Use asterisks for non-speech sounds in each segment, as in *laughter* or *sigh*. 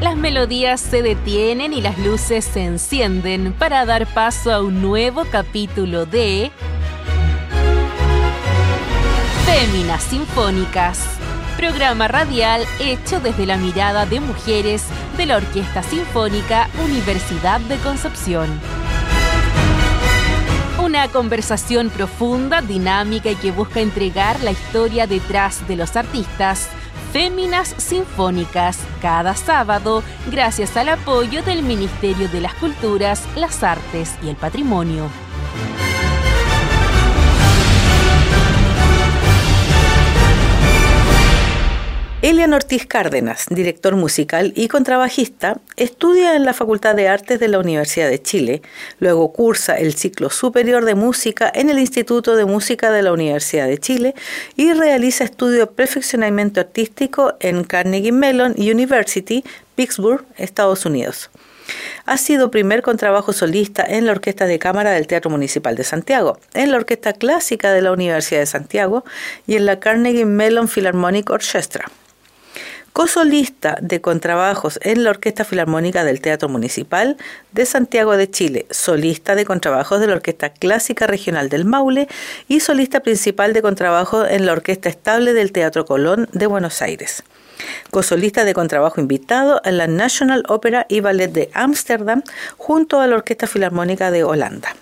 Las melodías se detienen y las luces se encienden para dar paso a un nuevo capítulo de Féminas Sinfónicas, programa radial hecho desde la mirada de mujeres de la Orquesta Sinfónica Universidad de Concepción. Una conversación profunda, dinámica y que busca entregar la historia detrás de los artistas Féminas Sinfónicas cada sábado gracias al apoyo del Ministerio de las Culturas, las Artes y el Patrimonio. Elian Ortiz Cárdenas, director musical y contrabajista, estudia en la Facultad de Artes de la Universidad de Chile, luego cursa el ciclo superior de música en el Instituto de Música de la Universidad de Chile y realiza estudios de perfeccionamiento artístico en Carnegie Mellon University, Pittsburgh, Estados Unidos. Ha sido primer contrabajo solista en la Orquesta de Cámara del Teatro Municipal de Santiago, en la Orquesta Clásica de la Universidad de Santiago y en la Carnegie Mellon Philharmonic Orchestra cosolista de contrabajos en la Orquesta Filarmónica del Teatro Municipal de Santiago de Chile, solista de contrabajos de la Orquesta Clásica Regional del Maule y solista principal de contrabajo en la Orquesta Estable del Teatro Colón de Buenos Aires. Cosolista de contrabajo invitado en la National Opera y Ballet de Ámsterdam junto a la Orquesta Filarmónica de Holanda.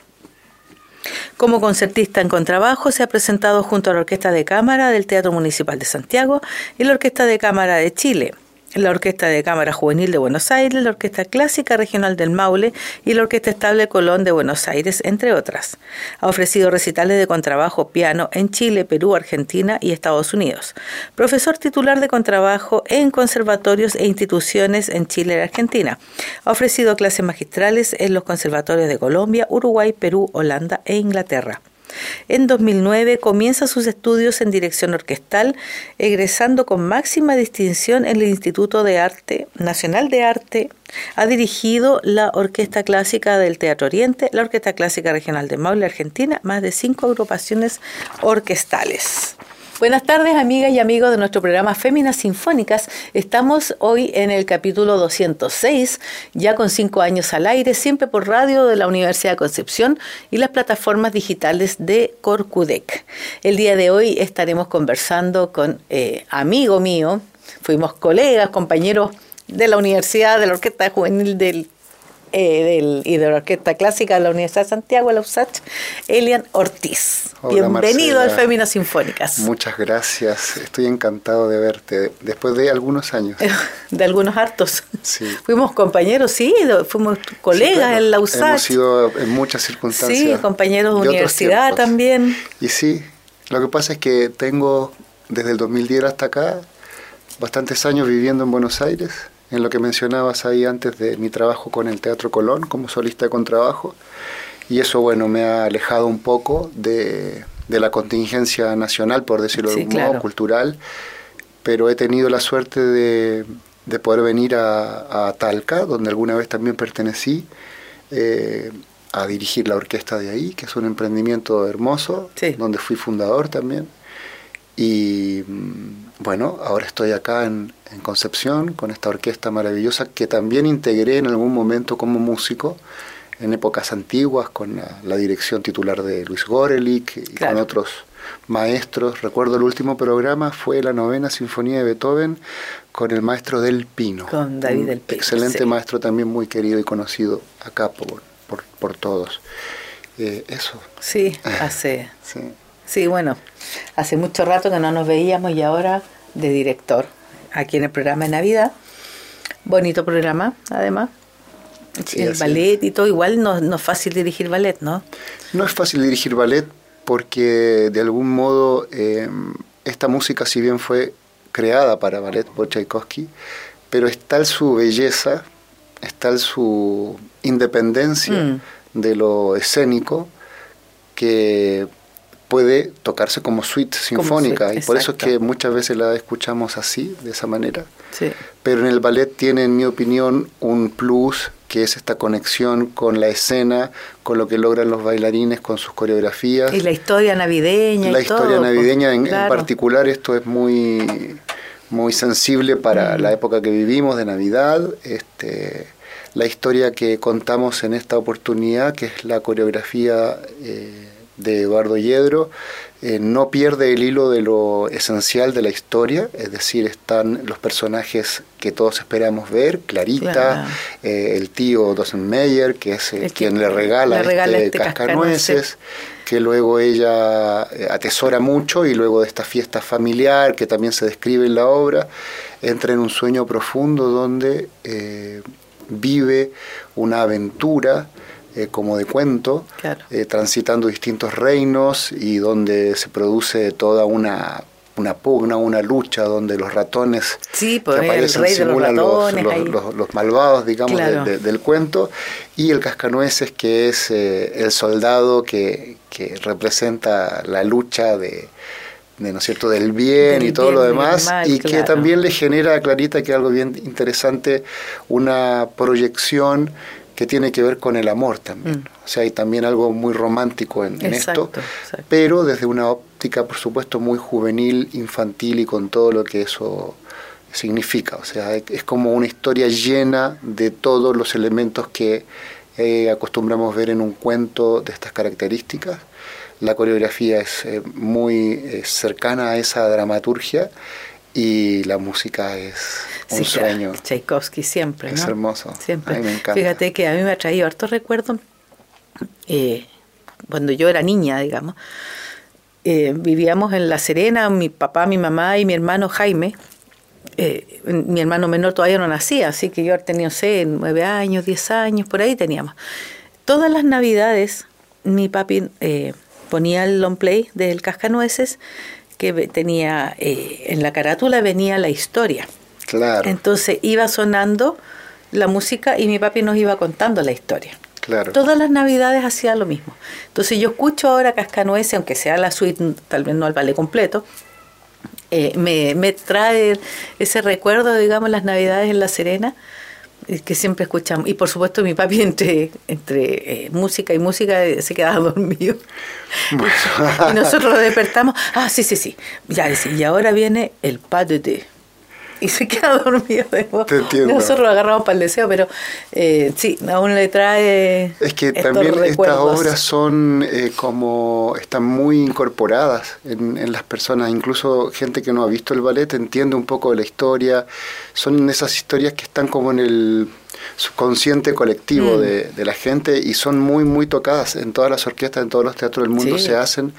Como concertista en contrabajo se ha presentado junto a la Orquesta de Cámara del Teatro Municipal de Santiago y la Orquesta de Cámara de Chile, la Orquesta de Cámara Juvenil de Buenos Aires, la Orquesta Clásica Regional del Maule y la Orquesta Estable Colón de Buenos Aires, entre otras. Ha ofrecido recitales de contrabajo piano en Chile, Perú, Argentina y Estados Unidos. Profesor titular de contrabajo en conservatorios e instituciones en Chile y Argentina. Ha ofrecido clases magistrales en los conservatorios de Colombia, Uruguay, Perú, Holanda e Inglaterra. En 2009 comienza sus estudios en dirección orquestal, egresando con máxima distinción en el Instituto de Arte Nacional de Arte. Ha dirigido la Orquesta Clásica del Teatro Oriente, la Orquesta Clásica Regional de Maule, Argentina, más de cinco agrupaciones orquestales. Buenas tardes, amigas y amigos de nuestro programa Féminas Sinfónicas. Estamos hoy en el capítulo 206, ya con cinco años al aire, siempre por radio de la Universidad de Concepción y las plataformas digitales de Corcudec. El día de hoy estaremos conversando con eh, amigo mío, fuimos colegas, compañeros de la Universidad, de la Orquesta Juvenil del eh, del, y de la Orquesta Clásica de la Universidad de Santiago, la USACH, Elian Ortiz. Bienvenido al Féminas Sinfónicas. Muchas gracias, estoy encantado de verte después de algunos años. *laughs* De algunos hartos. Sí. Fuimos compañeros, sí, fuimos colegas en la USACH. Hemos sido en muchas circunstancias. Sí, compañeros de, universidad también. Y sí, lo que pasa es que tengo desde el 2010 hasta acá bastantes años viviendo en Buenos Aires en lo que mencionabas ahí antes de mi trabajo con el Teatro Colón como solista de contrabajo. Y eso, bueno, me ha alejado un poco de, la contingencia nacional, por decirlo de un modo, cultural. Pero he tenido la suerte de, poder venir a, Talca, donde alguna vez también pertenecí, eh, a dirigir la orquesta de ahí, que es un emprendimiento hermoso, donde fui fundador también. Y mm, bueno, ahora estoy acá en, en Concepción con esta orquesta maravillosa que también integré en algún momento como músico en épocas antiguas con la, dirección titular de Luis Gorelik y con otros maestros. Recuerdo el último programa fue la novena sinfonía de Beethoven con el maestro Del Pino. Con David Del Pino. Excelente maestro también muy querido y conocido acá por, por, todos. Eh, eso. Sí, hace... sí. Sí, bueno, hace mucho rato que no nos veíamos y ahora de director aquí en el programa de Navidad. Bonito programa, además. el ballet y todo, igual no, no, es fácil dirigir ballet, ¿no? No es fácil dirigir ballet porque de algún modo em, esta música, si bien fue creada para ballet por Tchaikovsky, pero es tal su belleza, es tal su independencia mm. de lo escénico que puede tocarse como suite sinfónica y por eso es que muchas veces la escuchamos así, de esa manera. Pero en el ballet tiene, en mi opinión, un plus que es esta conexión con la escena, con lo que logran los bailarines, con sus coreografías. Y la historia navideña. La historia navideña en, particular, esto es muy muy sensible para la época que vivimos de Navidad. Este, la historia que contamos en esta oportunidad, que es la coreografía eh, de Eduardo Yedro, eh, no pierde el hilo de lo esencial de la historia, es decir, están los personajes que todos esperamos ver, Clarita, eh, el tío Dosenmeyer, que es quien le regala, este, este cascanueces, que luego ella atesora mucho y luego de esta fiesta familiar que también se describe en la obra, entra en un sueño profundo donde vive una aventura eh, como de cuento, eh, transitando distintos reinos y donde se produce toda una, una pugna, una lucha, donde los ratones sí, que aparecen simulan los, los, malvados, digamos, del cuento, y el cascanueces, que es eh, el soldado que, que representa la lucha de de, ¿no es cierto? del bien y todo lo demás, y que también le genera a Clarita, que es algo bien interesante, una proyección que tiene que ver con el amor también. Mm. O sea, hay también algo muy romántico en, esto, pero desde una óptica, por supuesto, muy juvenil, infantil y con todo lo que eso significa. O sea, es como una historia llena de todos los elementos que eh, acostumbramos ver en un cuento de estas características la coreografía es eh, muy eh, cercana a esa dramaturgia y la música es un sueño. Tchaikovsky siempre, Es hermoso. Siempre. me encanta. Fíjate que a mí me ha traído harto recuerdo eh, cuando yo era niña, digamos. vivíamos en La Serena, mi papá, mi mamá y mi hermano Jaime. mi hermano menor todavía no nacía, así que yo tenía, sé, nueve años, diez años, por ahí teníamos. Todas las navidades, mi papi ponía el long play del Cascanueces que tenía eh, en la carátula venía la historia. Claro. Entonces iba sonando la música y mi papi nos iba contando la historia. Claro. Todas las navidades hacía lo mismo. Entonces yo escucho ahora Cascanueces, aunque sea la suite, tal vez no al ballet completo, eh, me, me trae ese recuerdo, digamos, las navidades en La Serena que siempre escuchamos. Y por supuesto mi papi entre, entre eh, música y música eh, se quedaba *laughs* dormido. y nosotros lo despertamos. Ah, sí, sí, sí. Ya, y ahora viene el pas de té y se queda *laughs* dormido Nosotros lo agarramos para el deseo, pero eh, sí, aún le trae. Es que también estas obras son eh, como. están muy incorporadas en, en, las personas, incluso gente que no ha visto el ballet entiende un poco de la historia. Son esas historias que están como en el subconsciente colectivo mm. de, de, la gente y son muy, muy tocadas en todas las orquestas, en todos los teatros del mundo se hacen.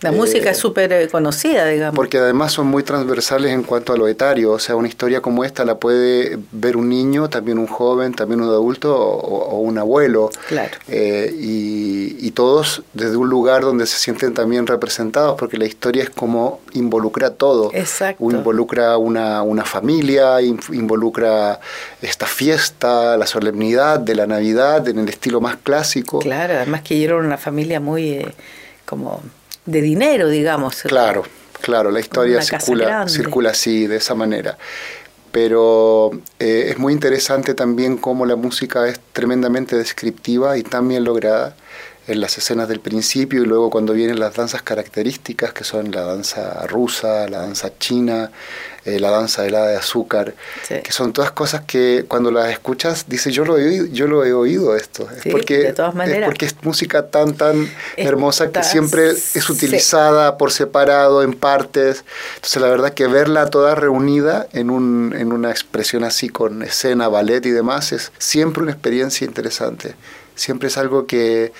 La música es eh, súper eh, conocida, digamos. Porque además son muy transversales en cuanto a lo etario. O sea, una historia como esta la puede ver un niño, también un joven, también un adulto o, un abuelo. Claro. Eh, y, todos desde un lugar donde se sienten también representados, porque la historia es como involucra todo. Exacto. Involucra una, una familia, involucra esta fiesta, la solemnidad de la Navidad en el estilo más clásico. Claro, además que yo era una familia muy como de dinero, digamos. Claro, claro, la historia circula, circula así, de esa manera. Pero eh, es muy interesante también cómo la música es tremendamente descriptiva y tan bien lograda en las escenas del principio y luego cuando vienen las danzas características que son la danza rusa, la danza china, eh, la danza helada de azúcar, que son todas cosas que cuando las escuchas dices yo lo he oído, yo lo he oído esto, es porque es porque es música tan tan hermosa que siempre es utilizada por separado en partes, entonces la verdad que verla toda reunida en un en una expresión así con escena, ballet y demás es siempre una experiencia interesante, siempre es algo que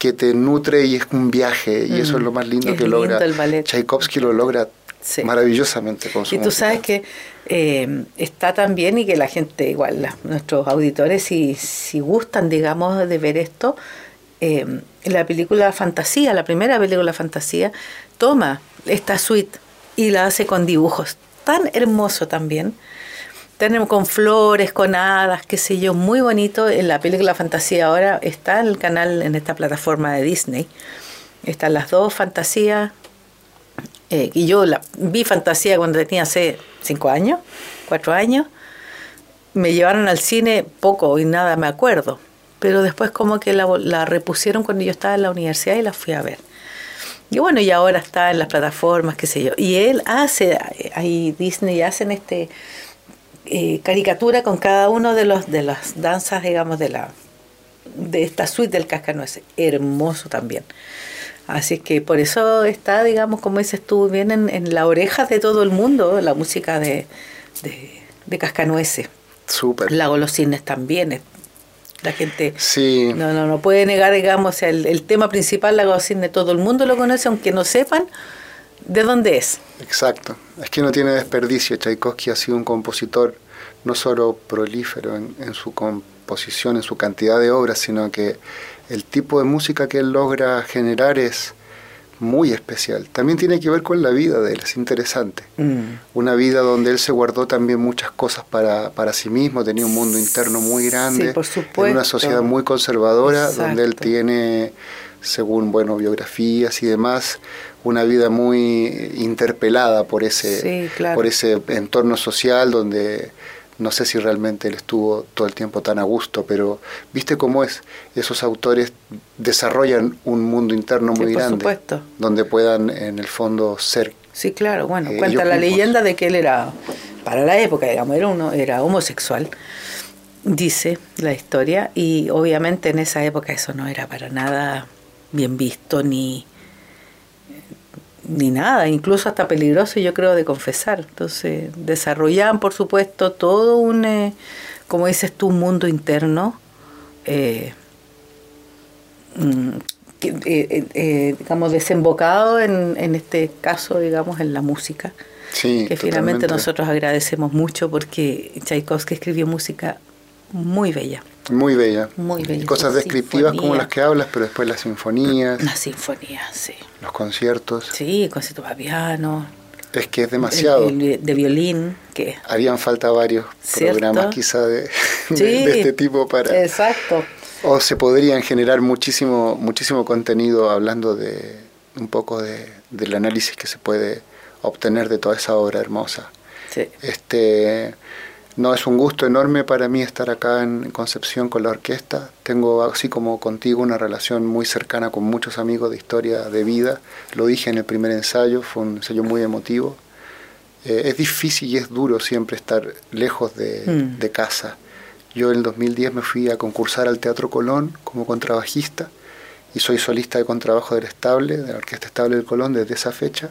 que te nutre y es un viaje y eso es lo más lindo que logra. Tchaikovsky lo logra maravillosamente con su Y tú sabes que eh, está también y que la gente, igual, nuestros auditores, si, si gustan, digamos, de ver esto, eh, la película Fantasía, la primera película Fantasía, toma esta suite y la hace con dibujos tan hermoso también. Tenemos con flores, con hadas, qué sé yo, muy bonito. En la película Fantasía ahora está el canal, en esta plataforma de Disney. Están las dos fantasías eh, y yo la, vi fantasía cuando tenía hace cinco años, cuatro años. Me llevaron al cine poco y nada me acuerdo. Pero después como que la, la repusieron cuando yo estaba en la universidad y la fui a ver. Y bueno, y ahora está en las plataformas, qué sé yo. Y él hace, ahí Disney hacen este eh, caricatura con cada uno de los de las danzas, digamos, de la de esta suite del cascanueces. Hermoso también. Así que por eso está, digamos, como dices tú, bien en, en la oreja de todo el mundo la música de, de, de Cascanueces. Súper. La Golosines también. La gente sí. no, no, no puede negar, digamos, el, el tema principal, la Golosines, todo el mundo lo conoce, aunque no sepan de dónde es. Exacto. Es que no tiene desperdicio. Tchaikovsky ha sido un compositor no solo prolífero en, en su composición, en su cantidad de obras, sino que el tipo de música que él logra generar es muy especial. También tiene que ver con la vida de él, es interesante. Mm. Una vida donde él se guardó también muchas cosas para, para sí mismo, tenía un mundo interno muy grande, Sí, por supuesto. en una sociedad muy conservadora, Exacto. donde él tiene, según bueno, biografías y demás, una vida muy interpelada por ese, Sí, claro. por ese entorno social donde no sé si realmente él estuvo todo el tiempo tan a gusto, pero viste cómo es, esos autores desarrollan un mundo interno Sí, muy por grande, supuesto. donde puedan en el fondo ser Sí, claro, bueno, Eh, cuenta la mismos. leyenda de que él era, para la época, digamos, era, uno, era homosexual, dice la historia, y obviamente en esa época eso no era para nada bien visto ni, ni nada, incluso hasta peligroso yo creo de confesar. Entonces desarrollaban por supuesto todo un, eh, como dices tú, un mundo interno. eh, mm, que, eh, eh, eh, digamos, desembocado en, en este caso, digamos, en la música, Sí, que finalmente totalmente. nosotros agradecemos mucho porque Tchaikovsky escribió música muy bella, Muy bella. muy bella. Cosas descriptivas como las que hablas, pero después las sinfonías, Una sinfonía, sí. los conciertos. Sí, concierto para piano, Es que es demasiado. el- el de violín, que... Harían falta varios ¿Cierto? programas quizá de, *laughs* de este tipo para... Exacto. O se podrían generar muchísimo, muchísimo contenido hablando de un poco de, del análisis que se puede obtener de toda esa obra hermosa. Sí. Este, no es un gusto enorme para mí estar acá en Concepción con la orquesta. Tengo, así como contigo, una relación muy cercana con muchos amigos de historia de vida. Lo dije en el primer ensayo, fue un ensayo muy emotivo. Eh, es difícil y es duro siempre estar lejos de, Mm. de casa. Yo en el 2010 me fui a concursar al Teatro Colón como contrabajista y soy solista de contrabajo del Estable, de la Orquesta Estable del Colón desde esa fecha.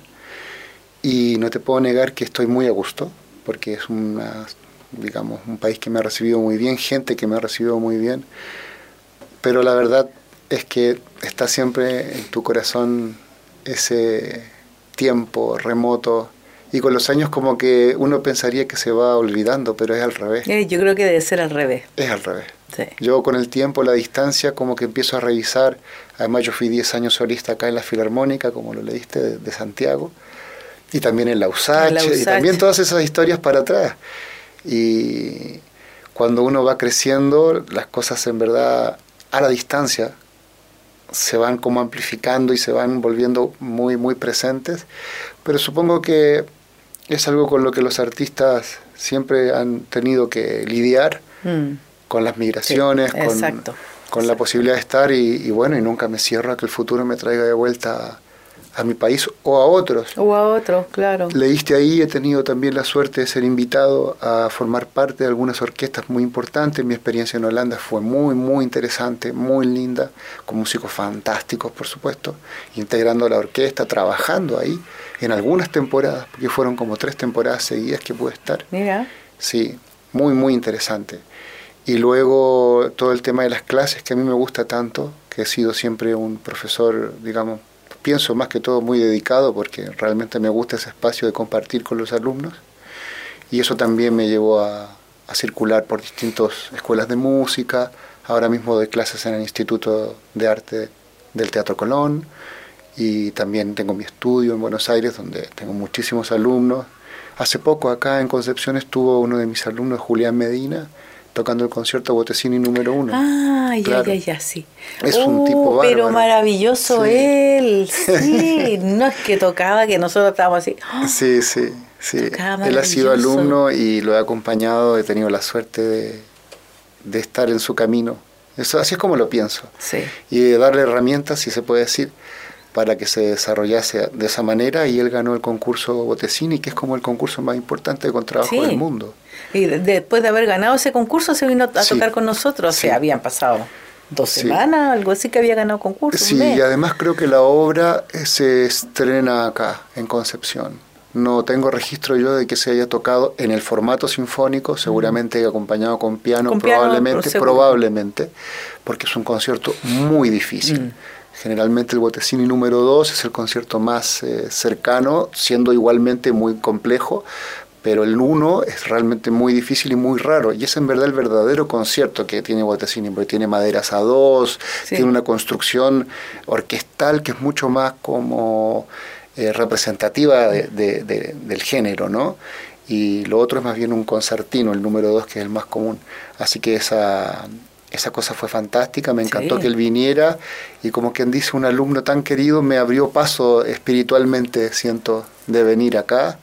Y no te puedo negar que estoy muy a gusto, porque es una, digamos, un país que me ha recibido muy bien, gente que me ha recibido muy bien, pero la verdad es que está siempre en tu corazón ese tiempo remoto y con los años como que uno pensaría que se va olvidando, pero es al revés, Eh, Yo creo que debe ser al revés. es al revés. Sí. Yo con el tiempo, la distancia, como que empiezo a revisar. Además, yo fui 10 años solista acá en la Filarmónica, como lo leíste, de, de Santiago. Y también en la USACH, la y USACH. también todas esas historias para atrás. Y cuando uno va creciendo, las cosas en verdad a la distancia se van como amplificando y se van volviendo muy, muy presentes. Pero supongo que es algo con lo que los artistas siempre han tenido que lidiar Mm. con las migraciones, Sí, con, con la posibilidad de estar y, y bueno, y nunca me cierro a que el futuro me traiga de vuelta a, mi país o a otros. O a otro, claro. Leíste ahí, he tenido también la suerte de ser invitado a formar parte de algunas orquestas muy importantes. Mi experiencia en Holanda fue muy, muy interesante, muy linda, con músicos fantásticos, por supuesto, integrando la orquesta, trabajando ahí en algunas temporadas, porque fueron como tres temporadas seguidas que pude estar. Mira. Sí, muy, muy interesante. Y luego todo el tema de las clases, que a mí me gusta tanto, que he sido siempre un profesor, digamos, pienso más que todo muy dedicado, porque realmente me gusta ese espacio de compartir con los alumnos. Y eso también me llevó a, a circular por distintas escuelas de música, ahora mismo doy clases en el Instituto de Arte del Teatro Colón, y también tengo mi estudio en Buenos Aires, donde tengo muchísimos alumnos. Hace poco acá en Concepción estuvo uno de mis alumnos, Julián Medina, tocando el concierto Botecini número uno. Ah, ya, Claro. ya, ya, sí. Es un Oh, tipo Pero bárbaro. maravilloso Sí. él, sí. *laughs* No es que tocaba, que nosotros estábamos así. ¡ah! Sí, sí, sí. Tocaba Él ha sido alumno y lo he acompañado, he tenido la suerte de, de estar en su camino. Eso, así es como lo pienso. Sí. Y de darle herramientas, si se puede decir, para que se desarrollase de esa manera y él ganó el concurso Botesini, que es como el concurso más importante de contrabajo del mundo. Y después de haber ganado ese concurso se vino a tocar con nosotros, o sea, habían pasado dos semanas, algo así que había ganado concurso. Sí, y además creo que la obra eh, se estrena acá, en Concepción. No tengo registro yo de que se haya tocado en el formato sinfónico, seguramente acompañado con piano, probablemente, probablemente, porque es un concierto muy difícil. Mm. Generalmente el Botecini número 2 es el concierto más eh, cercano, siendo igualmente muy complejo, pero el 1 es realmente muy difícil y muy raro. Y es en verdad el verdadero concierto que tiene Botecini, porque tiene maderas a dos, tiene una construcción orquestal que es mucho más como eh, representativa del género, ¿no? Y lo otro es más bien un concertino, el número 2, que es el más común. Así que esa, esa cosa fue fantástica, me encantó que él viniera y como quien dice, un alumno tan querido me abrió paso espiritualmente, siento, de venir acá.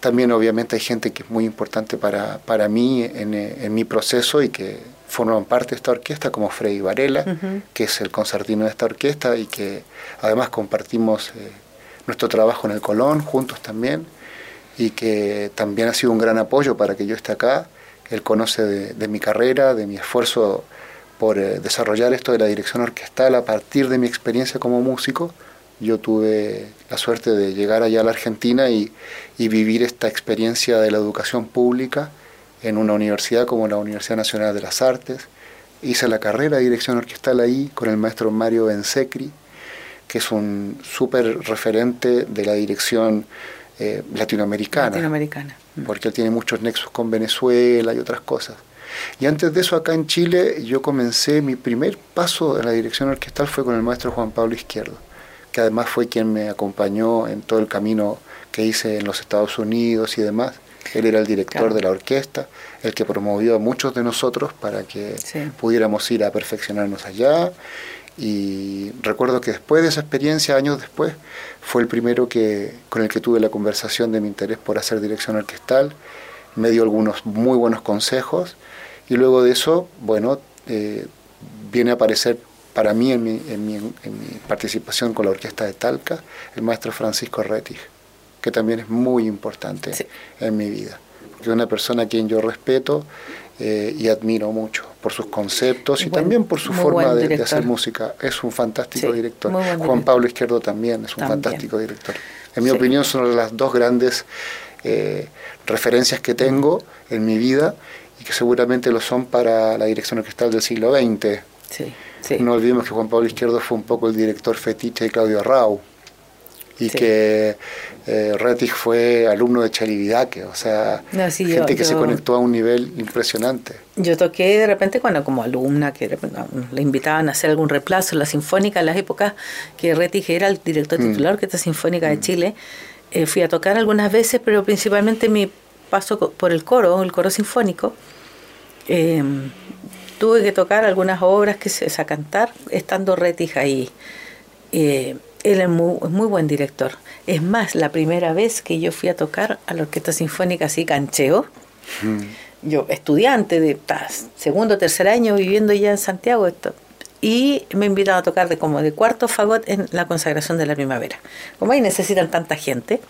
También obviamente hay gente que es muy importante para, para mí en, en mi proceso y que forman parte de esta orquesta, como Freddy Varela, que es el concertino de esta orquesta y que además compartimos eh, nuestro trabajo en el Colón juntos también y que también ha sido un gran apoyo para que yo esté acá. Él conoce de mi carrera, de mi esfuerzo por eh, desarrollar esto de la dirección orquestal a partir de mi experiencia como músico. Yo tuve la suerte de llegar allá a la Argentina y, vivir esta experiencia de la educación pública en una universidad como la Universidad Nacional de las Artes. Hice la carrera de dirección orquestal ahí con el maestro Mario Bensecri, que es un súper referente de la dirección eh, latinoamericana. Latinoamericana. Porque él tiene muchos nexos con Venezuela y otras cosas. Y antes de eso, acá en Chile, yo comencé, mi primer paso en la dirección orquestal fue con el maestro Juan Pablo Izquierdo, que además fue quien me acompañó en todo el camino que hice en los Estados Unidos y demás. Él era el director de la orquesta, el que promovió a muchos de nosotros para que pudiéramos ir a perfeccionarnos allá. Y recuerdo que después de esa experiencia, años después, fue el primero que, con el que tuve la conversación de mi interés por hacer dirección orquestal. Me dio algunos muy buenos consejos y luego de eso, bueno, eh, viene a aparecer para mí en mi, en, mi, en mi, participación con la orquesta de Talca, el maestro Francisco Rettig, que también es muy importante en mi vida, porque es una persona a quien yo respeto eh, y admiro mucho por sus conceptos y también por su forma de, hacer música. Es un fantástico director. Juan Pablo Izquierdo también es un fantástico director. En mi opinión son las dos grandes eh, referencias que tengo en mi vida y que seguramente lo son para la dirección orquestal del siglo XX. No olvidemos que Juan Pablo Izquierdo fue un poco el director fetiche de Claudio Arrau y que eh, Rettig fue alumno de Chalividaque, o sea, gente que se conectó a un nivel impresionante. Yo toqué de repente cuando como alumna, que le invitaban a hacer algún reemplazo en la Sinfónica, en las épocas que Rettig era el director mm. titular de Orquesta Sinfónica de mm. Chile, eh, fui a tocar algunas veces, pero principalmente mi paso por el coro, el coro sinfónico, eh, tuve que tocar algunas obras que se a cantar estando Rettig ahí. Eh, él es muy, muy, buen director. Es más, la primera vez que yo fui a tocar a la Orquesta Sinfónica así cancheo, mm. yo estudiante de segundo o tercer año viviendo ya en Santiago, esto, y me invitaron a tocar de como de cuarto fagot en la consagración de la primavera. Como ahí necesitan tanta gente,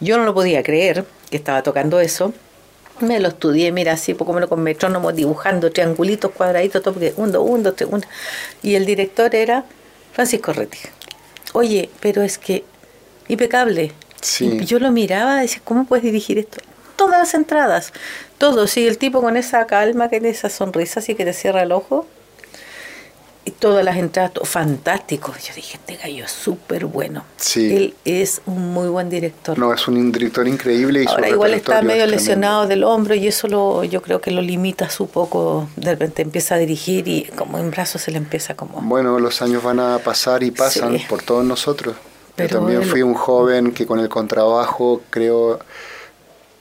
yo no lo podía creer que estaba tocando eso. Me lo estudié, mira, así, como con metrónomo, dibujando triangulitos, cuadraditos, todo, porque un, dos, un, dos, tres, Y el director era Francisco Retti. Oye, pero es que impecable. Y yo lo miraba y decía, ¿cómo puedes dirigir esto? Todas las entradas, todo, sí, el tipo con esa calma, que esa sonrisa así que te cierra el ojo y todas las entradas, fantástico. Yo dije, este gallo es súper bueno. Sí. Él es un muy buen director. No, es un director increíble. Y Ahora igual está medio lesionado del hombro y eso lo, yo creo que lo limita su poco. De repente empieza a dirigir y como en brazos se le empieza como... Bueno, los años van a pasar y pasan por todos nosotros. yo también fui un joven que con el contrabajo creo...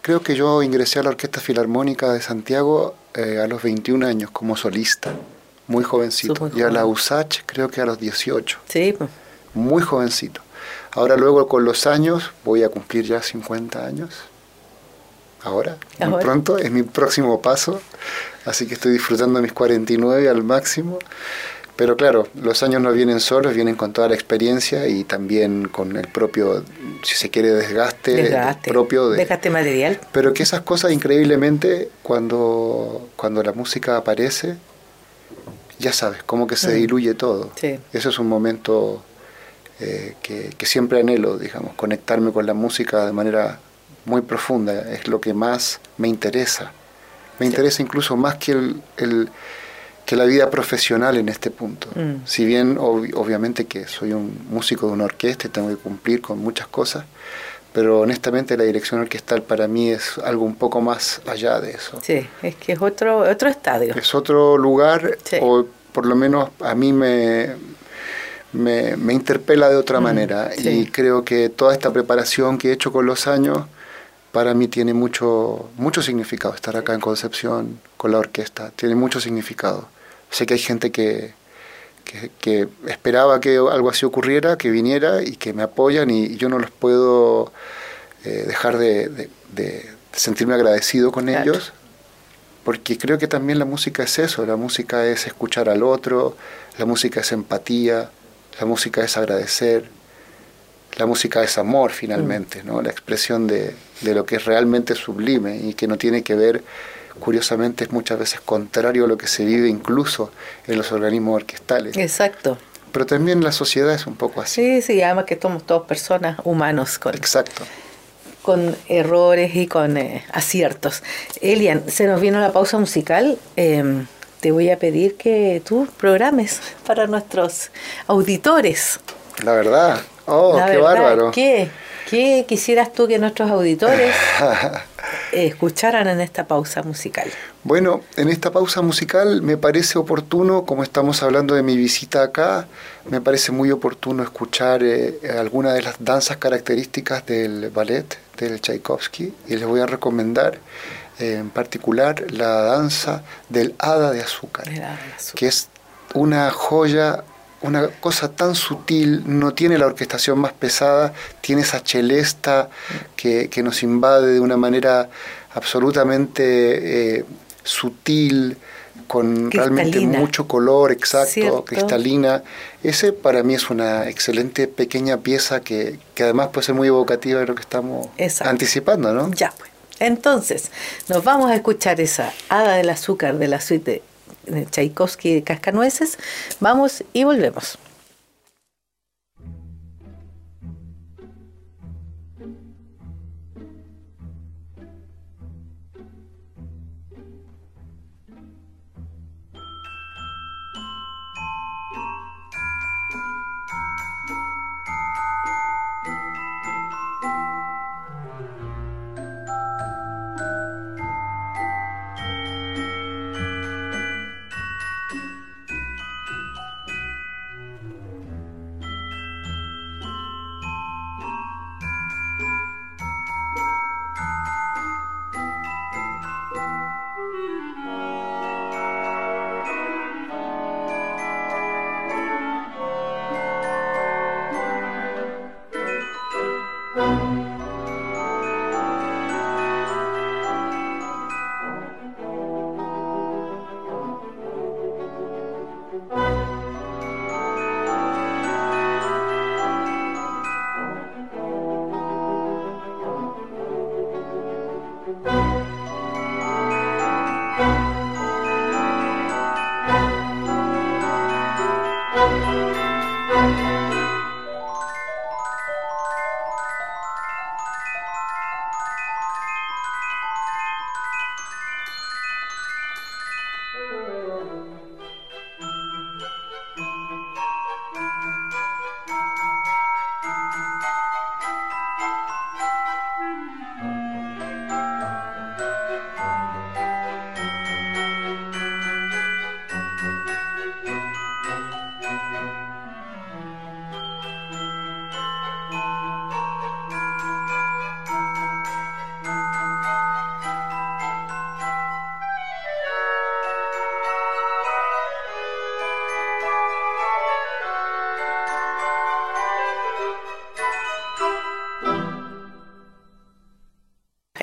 Creo que yo ingresé a la Orquesta Filarmónica de Santiago eh, a los 21 años como solista muy jovencito. y a la USACH creo que a los 18. Sí. Pues. Muy jovencito. Ahora luego con los años voy a cumplir ya 50 años. Ahora, muy pronto, es mi próximo paso. Así que estoy disfrutando mis 49 al máximo. Pero claro, los años no vienen solos, vienen con toda la experiencia y también con el propio, si se quiere, desgaste, propio. De, desgaste material. Pero que esas cosas increíblemente, cuando, cuando la música aparece, ya sabes, como que se mm. diluye todo. Eso es un momento eh, que, siempre anhelo, digamos, conectarme con la música de manera muy profunda, es lo que más me interesa. Me interesa incluso más que el que la vida profesional en este punto. Mm. Si bien obviamente que soy un músico de una orquesta y tengo que cumplir con muchas cosas, pero honestamente la dirección orquestal para mí es algo un poco más allá de eso. Sí, es que es otro, otro estadio. Es otro lugar, o por lo menos a mí me, me, interpela de otra mm, manera. Y creo que toda esta preparación que he hecho con los años, para mí tiene mucho, mucho significado estar acá en Concepción con la orquesta, tiene mucho significado. Sé que hay gente que, que, esperaba que algo así ocurriera, que viniera y que me apoyan y, yo no los puedo eh, dejar de, sentirme agradecido con ellos, porque creo que también la música es eso, la música es escuchar al otro, la música es empatía, la música es agradecer, la música es amor finalmente, mm. ¿no? la expresión de, de lo que es realmente sublime y que no tiene que ver curiosamente es muchas veces contrario a lo que se vive incluso en los organismos orquestales. Exacto. Pero también la sociedad es un poco así. Sí, sí, además que somos todos personas humanos con, Exacto. con errores y con eh, aciertos. Elian, se nos vino la pausa musical. Em, te voy a pedir que tú programes para nuestros auditores. La verdad. Oh, qué bárbaro. ¿Qué? ¿Qué quisieras tú que nuestros auditores *laughs* escucharan en esta pausa musical? Bueno, en esta pausa musical me parece oportuno, como estamos hablando de mi visita acá, me parece muy oportuno escuchar eh, algunas de las danzas características del ballet del Tchaikovsky y les voy a recomendar eh, en particular la danza del Hada de Azúcar, que es una joya una cosa tan sutil, no tiene la orquestación más pesada, tiene esa chelesta que, nos invade de una manera absolutamente eh, sutil, con realmente mucho color, exacto, cristalina. Ese para mí es una excelente pequeña pieza que, además puede ser muy evocativa de lo que estamos anticipando, ¿no? Ya, pues. Entonces, nos vamos a escuchar esa Hada del Azúcar de la suite Tchaikovsky de Cascanueces. Vamos y volvemos.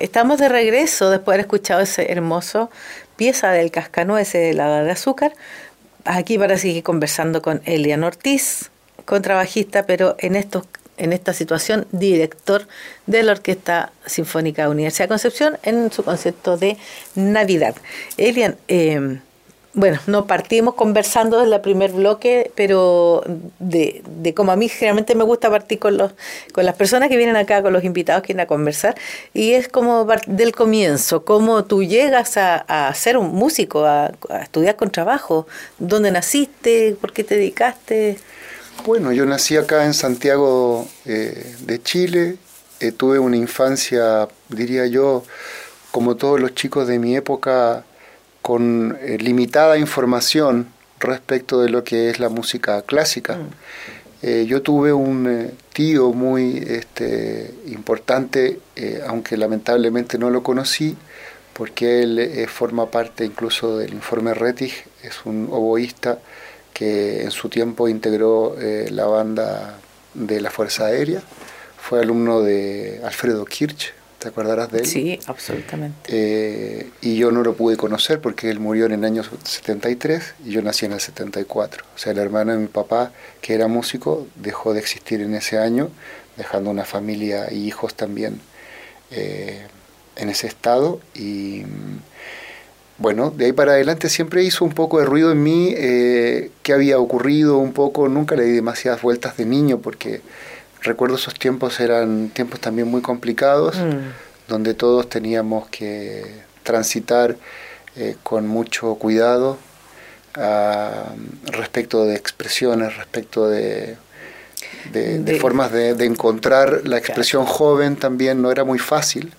Estamos de regreso después de haber escuchado ese hermoso pieza del cascanueces de la de azúcar aquí para seguir conversando con Elian Ortiz, contrabajista, pero en estos en esta situación director de la Orquesta Sinfónica Universidad de Concepción en su concepto de Navidad. Elian, eh, bueno, no partimos conversando en el primer bloque, pero de, de como a mí generalmente me gusta partir con, los, con las personas que vienen acá, con los invitados que vienen a conversar, y es como del comienzo, cómo tú llegas a, ser un músico, a, estudiar con trabajo, dónde naciste, por qué te dedicaste. Bueno, yo nací acá en Santiago eh, de Chile, eh, tuve una infancia, diría yo, como todos los chicos de mi época, con eh, limitada información respecto de lo que es la música clásica. Mm. Eh, yo tuve un eh, tío muy este, importante, aunque lamentablemente no lo conocí, porque él forma parte incluso del informe Rettig, es un oboísta que en su tiempo integró la banda de la Fuerza Aérea, fue alumno de Alfredo Kirch, ¿Te acordarás de él? Sí, absolutamente. Eh, y yo no lo pude conocer porque él murió en el año 73 y yo nací en el 74. O sea, el hermano de mi papá, que era músico, dejó de existir en ese año, dejando una familia y hijos también eh, en ese estado. Y bueno, de ahí para adelante siempre hizo un poco de ruido en mí, eh, qué había ocurrido un poco, nunca le di demasiadas vueltas de niño porque recuerdo esos tiempos eran tiempos también muy complicados, mm. donde todos teníamos que transitar eh, con mucho cuidado ah, respecto de expresiones, respecto de, de, formas de, encontrar la expresión joven también no era muy fácil,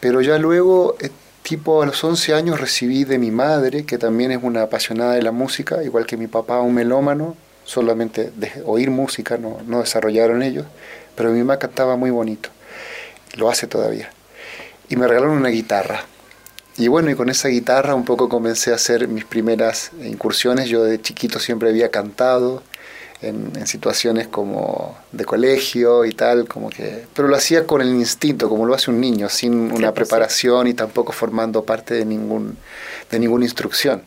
pero ya luego, eh, tipo a los 11 años, recibí de mi madre, que también es una apasionada de la música, igual que mi papá, un melómano, solamente de oír música, no, no desarrollaron ellos, pero mi mamá cantaba muy bonito, lo hace todavía. Y me regalaron una guitarra. Y bueno, y con esa guitarra un poco comencé a hacer mis primeras incursiones. Yo de chiquito siempre había cantado en, situaciones como de colegio y tal, como que, pero lo hacía con el instinto, como lo hace un niño, sin una pues preparación y tampoco formando parte de, ningún, de ninguna instrucción.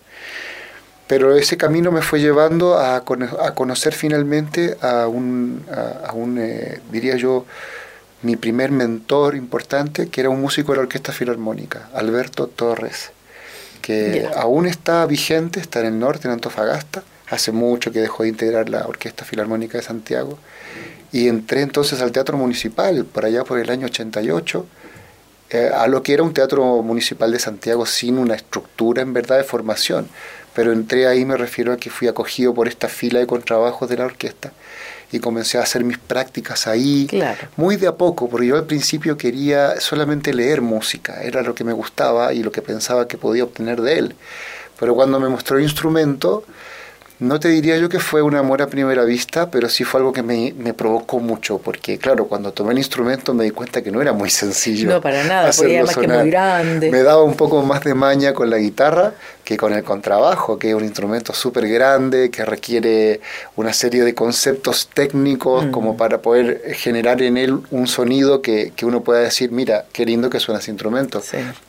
Pero ese camino me fue llevando a, a conocer finalmente a un, a, un eh, diría yo, mi primer mentor importante, que era un músico de la Orquesta Filarmónica, Alberto Torres, que aún está vigente, está en el norte, en Antofagasta, hace mucho que dejó de integrar la Orquesta Filarmónica de Santiago, y entré entonces al Teatro Municipal, por allá por el año 88, eh, a lo que era un teatro municipal de Santiago sin una estructura en verdad de formación pero entré ahí me refiero a que fui acogido por esta fila de contrabajos de la orquesta y comencé a hacer mis prácticas ahí, muy de a poco, porque yo al principio quería solamente leer música, era lo que me gustaba y lo que pensaba que podía obtener de él. Pero cuando me mostró el instrumento, no te diría yo que fue un amor a primera vista, pero sí fue algo que me, me, provocó mucho, porque claro, cuando tomé el instrumento me di cuenta que no era muy sencillo. No, para nada, porque más que muy grande. Me daba un poco más de maña con la guitarra que con el contrabajo, que es un instrumento súper grande, que requiere una serie de conceptos técnicos como para poder generar en él un sonido que, que, uno pueda decir, mira, qué lindo que suena ese instrumento.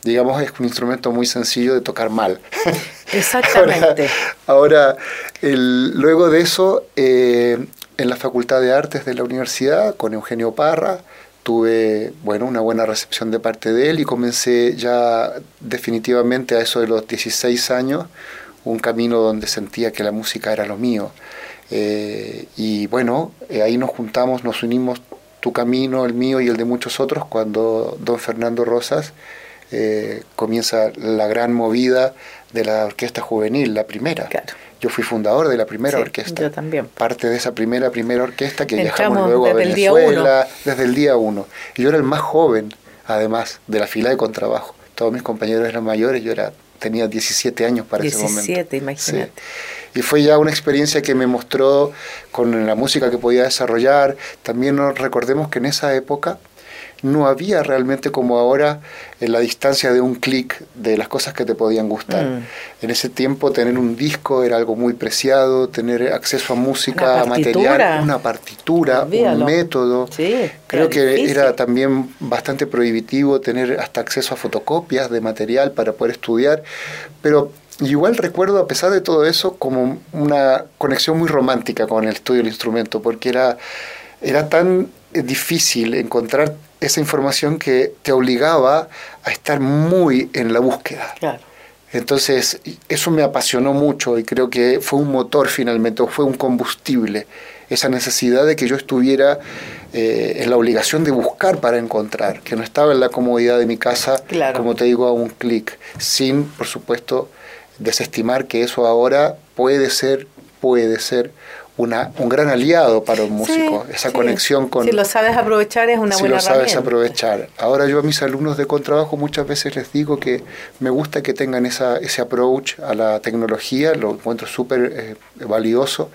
Digamos, es un instrumento muy sencillo de tocar mal. *laughs* Exactamente. *laughs* ahora, el, luego de eso, eh, en la Facultad de Artes de la universidad, con Eugenio Parra, tuve bueno, una buena recepción de parte de él y comencé ya definitivamente a eso de los 16 años un camino donde sentía que la música era lo mío. Eh, y bueno, eh, ahí nos juntamos, nos unimos tu camino, el mío y el de muchos otros cuando don Fernando Rosas eh, comienza la gran movida de la orquesta juvenil, la primera. Yo fui fundador de la primera orquesta. Yo también. Parte de esa primera, primera orquesta que viajamos luego a Venezuela desde el día uno. Y yo era el más joven, además, de la fila de contrabajo. Todos mis compañeros eran mayores, yo era tenía 17 años para ese momento. 17, imagínate. Y fue ya una experiencia que me mostró con la música que podía desarrollar. También nos recordemos que en esa época no había realmente como ahora en la distancia de un clic de las cosas que te podían gustar. Mm. En ese tiempo tener un disco era algo muy preciado, tener acceso a música, a material, una partitura, un método. Creo que era también bastante prohibitivo tener hasta acceso a fotocopias de material para poder estudiar, pero igual recuerdo, a pesar de todo eso, como una conexión muy romántica con el estudio del instrumento, porque era, era tan difícil encontrar esa información que te obligaba a estar muy en la búsqueda. Entonces, eso me apasionó mucho y creo que fue un motor finalmente, o fue un combustible, esa necesidad de que yo estuviera eh, en la obligación de buscar para encontrar, que no estaba en la comodidad de mi casa, como te digo, a un clic, sin, por supuesto, desestimar que eso ahora puede ser, puede ser una, un gran aliado para un músico, esa conexión con... Si lo sabes aprovechar es una buena Si lo sabes aprovechar. Ahora yo a mis alumnos de contrabajo muchas veces les digo que me gusta que tengan esa, ese approach a la tecnología, lo encuentro súper eh, valioso,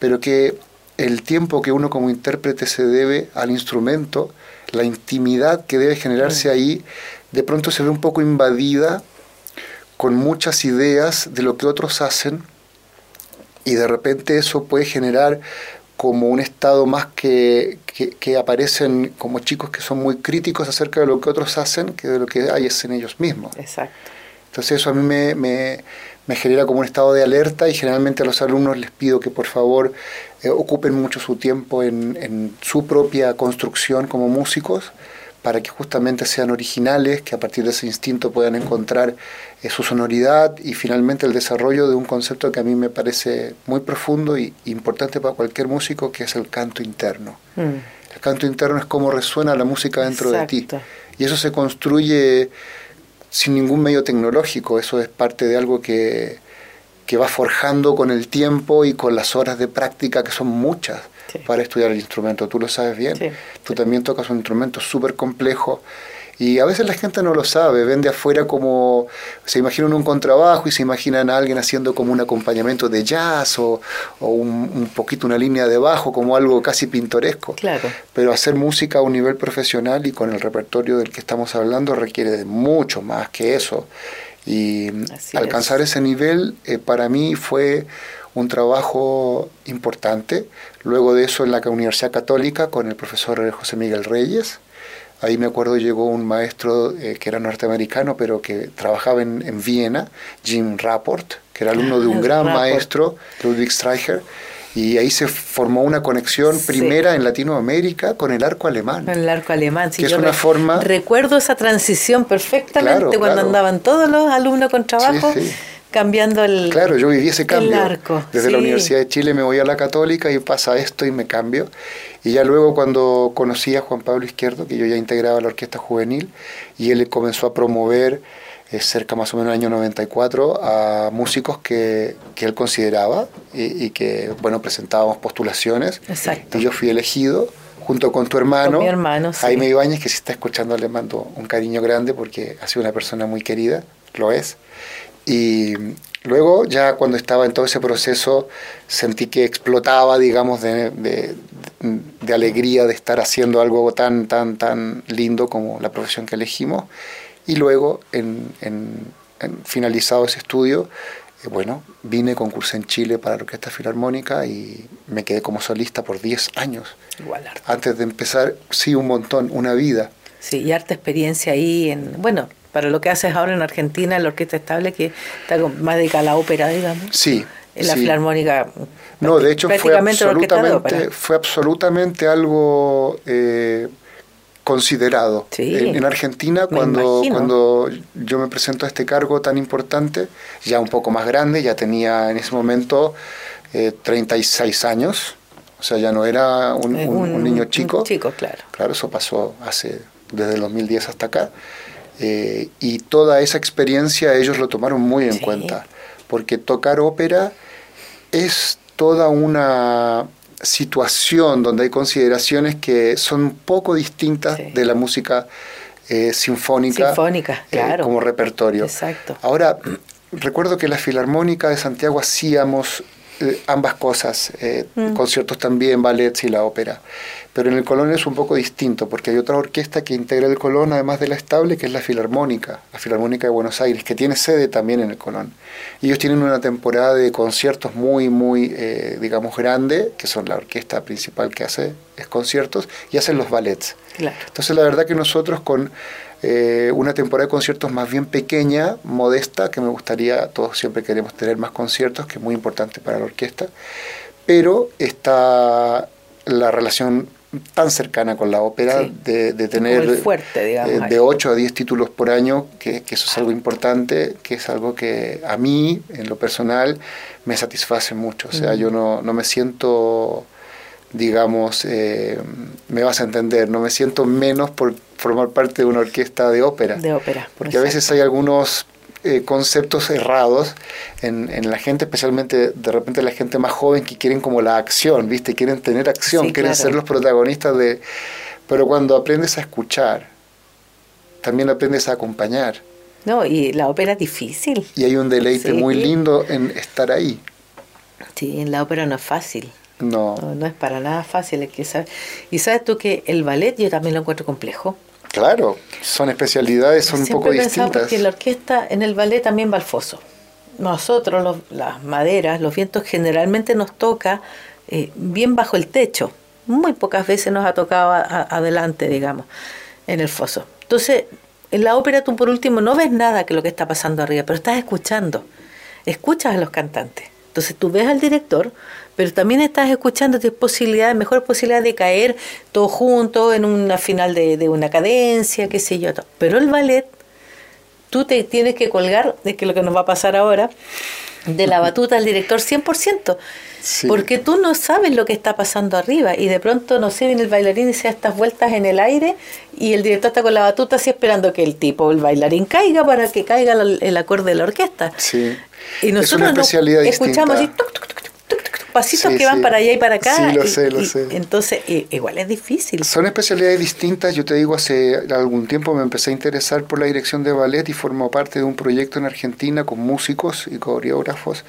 pero que el tiempo que uno como intérprete se debe al instrumento, la intimidad que debe generarse ahí, de pronto se ve un poco invadida con muchas ideas de lo que otros hacen y de repente eso puede generar como un estado más que, que, aparecen como chicos que son muy críticos acerca de lo que otros hacen que de lo que hay es en ellos mismos. Exacto. Entonces eso a mí me, me, me genera como un estado de alerta y generalmente a los alumnos les pido que por favor eh, ocupen mucho su tiempo en, en su propia construcción como músicos para que justamente sean originales, que a partir de ese instinto puedan encontrar eh, su sonoridad y finalmente el desarrollo de un concepto que a mí me parece muy profundo y importante para cualquier músico, que es el canto interno. Mm. El canto interno es cómo resuena la música dentro de ti. Y eso se construye sin ningún medio tecnológico, eso es parte de algo que, que va forjando con el tiempo y con las horas de práctica, que son muchas para estudiar el instrumento, tú lo sabes bien. Tú también tocas un instrumento súper complejo y a veces la gente no lo sabe, ven de afuera como, se imaginan un contrabajo y se imaginan a alguien haciendo como un acompañamiento de jazz o, un, poquito una línea de bajo, como algo casi pintoresco. Claro. Pero hacer música a un nivel profesional y con el repertorio del que estamos hablando requiere de mucho más que eso. Y alcanzar ese nivel eh, para mí fue un trabajo importante. Luego de eso en la Universidad Católica con el profesor José Miguel Reyes. Ahí me acuerdo llegó un maestro eh, que era norteamericano, pero que trabajaba en, en, Viena, Jim Rapport, que era alumno de un *laughs* gran maestro, Ludwig Streicher. Y ahí se formó una conexión primera en Latinoamérica con el arco alemán. el arco alemán, sí. Que es una forma... Recuerdo esa transición perfectamente cuando andaban todos los alumnos con trabajo. Sí, cambiando el Claro, yo viví ese cambio. Desde la Universidad de Chile me voy a la Católica y pasa esto y me cambio. Y ya luego cuando conocí a Juan Pablo Izquierdo, que yo ya integraba la Orquesta Juvenil, y él comenzó a promover eh, cerca más o menos del año 94 a músicos que, que él consideraba y, que, bueno, presentábamos postulaciones. Exacto. Y yo fui elegido junto con tu hermano, mi hermano Jaime Ibáñez, que si está escuchando le mando un cariño grande porque ha sido una persona muy querida, lo es. Y luego ya cuando estaba en todo ese proceso sentí que explotaba, digamos, de, de, alegría de estar haciendo algo tan, tan, tan lindo como la profesión que elegimos. Y luego, en, en, finalizado ese estudio, eh, bueno, vine, concursé en Chile para la Orquesta Filarmónica y me quedé como solista por 10 años. Igual Antes de empezar, sí, un montón, una vida. Sí, y harta experiencia ahí en, bueno, para lo que haces ahora en Argentina, la Orquesta Estable, que está más dedicada a la ópera, digamos. Sí. En la Filarmónica. No, de hecho fue absolutamente, fue absolutamente algo eh, considerado. En, Argentina, cuando, cuando yo me presento a este cargo tan importante, ya un poco más grande, ya tenía en ese momento eh, 36 años, o sea, ya no era un, un niño chico. chico, claro. Claro, eso pasó hace desde el 2010 hasta acá. Eh, y toda esa experiencia ellos lo tomaron muy en cuenta, porque tocar ópera es toda una situación donde hay consideraciones que son un poco distintas de la música eh, sinfónica, eh, como repertorio. Exacto. Ahora, *clears throat* recuerdo que la Filarmónica de Santiago hacíamos ambas cosas, Mm. conciertos también, ballets y la ópera. Pero en el Colón es un poco distinto, porque hay otra orquesta que integra el Colón, además de la estable, que es la Filarmónica, la Filarmónica de Buenos Aires, que tiene sede también en el Colón. Y ellos tienen una temporada de conciertos muy, muy, eh, digamos, grande, que son la orquesta principal que hace es conciertos, y hacen los ballets. Claro. Entonces la verdad que nosotros con eh, una temporada de conciertos más bien pequeña, modesta, que me gustaría, todos siempre queremos tener más conciertos, que es muy importante para la orquesta, pero está la relación tan cercana con la ópera Sí. de, de tener fuerte, digamos, eh, ahí. de 8 a 10 títulos por año, que, que eso es algo importante, que es algo que a mí, en lo personal, me satisface mucho. O sea, Mm. yo no, no me siento digamos, eh, me vas a entender, no me siento menos por formar parte de una orquesta de ópera. De ópera. Porque a veces hay algunos eh, conceptos errados en, en la gente, especialmente de repente la gente más joven que quieren como la acción, ¿viste? Quieren tener acción, Sí, quieren claro. ser los protagonistas de... Pero cuando aprendes a escuchar, también aprendes a acompañar. No, y la ópera es difícil. Y hay un deleite Sí. muy lindo en estar ahí. Sí, en la ópera no es fácil. No, No, no es para nada fácil. que. Y sabes tú que el ballet yo también lo encuentro complejo. Claro, son especialidades, son un poco distintas. porque la orquesta en el ballet también va al foso. Nosotros, los- las maderas, los vientos, generalmente nos toca eh, bien bajo el techo. Muy pocas veces nos ha tocado a- a- adelante, digamos, en el foso. Entonces, en la ópera tú por último no ves nada que lo que está pasando arriba, pero estás escuchando. Escuchas a los cantantes. Entonces tú ves al director, pero también estás escuchando, tienes posibilidad, mejor posibilidad de caer todos juntos en una final de, de una cadencia, qué sé yo. Pero el ballet, tú te tienes que colgar, de que lo que nos va a pasar ahora, de la batuta al director 100%. Sí. Porque tú no sabes lo que está pasando arriba y de pronto, no sé, viene el bailarín y se da estas vueltas en el aire y el director está con la batuta así esperando que el tipo, el bailarín, caiga para que caiga el, el acorde de la orquesta. Sí. Y es nosotros una no- especialidad escuchamos así, distinta. tuc, tuc, tuc, tuc, pasitos Sí, que van sí. para allá y para acá. Sí, lo y- sé, lo y sé. Entonces, i- igual es difícil. Son especialidades distintas. Yo te digo, hace algún tiempo me empecé a interesar por la dirección de ballet y formo parte de un proyecto en Argentina con músicos y coreógrafos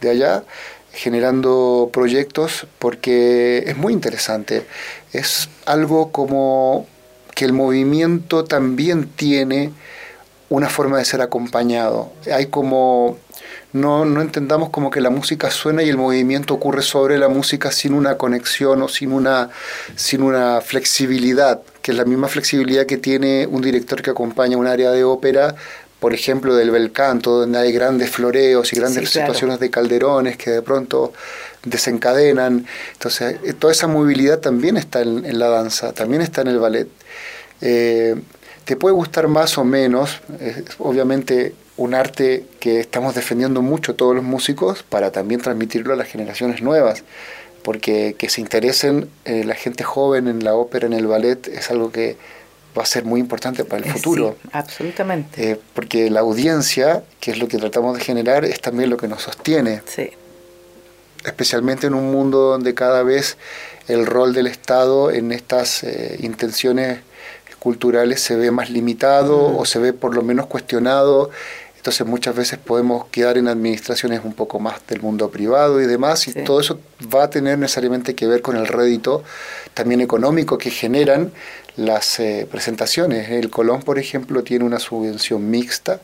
de allá, generando proyectos porque es muy interesante. Es algo como que el movimiento también tiene una forma de ser acompañado. Hay como no, no entendamos como que la música suena y el movimiento ocurre sobre la música sin una conexión o sin una, sin una flexibilidad, que es la misma flexibilidad que tiene un director que acompaña un área de ópera, por ejemplo, del bel canto, donde hay grandes floreos y grandes Sí, claro. situaciones de calderones que de pronto desencadenan. Entonces, eh, toda esa movilidad también está en, en la danza, también está en el ballet. Eh, te puede gustar más o menos, es obviamente un arte que estamos defendiendo mucho todos los músicos para también transmitirlo a las generaciones nuevas, porque que se interesen eh, la gente joven en la ópera, en el ballet, es algo que va a ser muy importante para el Eh, futuro. sí, absolutamente. Eh, porque la audiencia, que es lo que tratamos de generar, es también lo que nos sostiene sí. especialmente en un mundo donde cada vez el rol del Estado en estas eh, intenciones culturales se ve más limitado o se ve por lo menos cuestionado. Entonces muchas veces podemos quedar en administraciones un poco más del mundo privado y demás, y Sí. todo eso va a tener necesariamente que ver con el rédito también económico que generan las eh, presentaciones. El Colón, por ejemplo, tiene una subvención mixta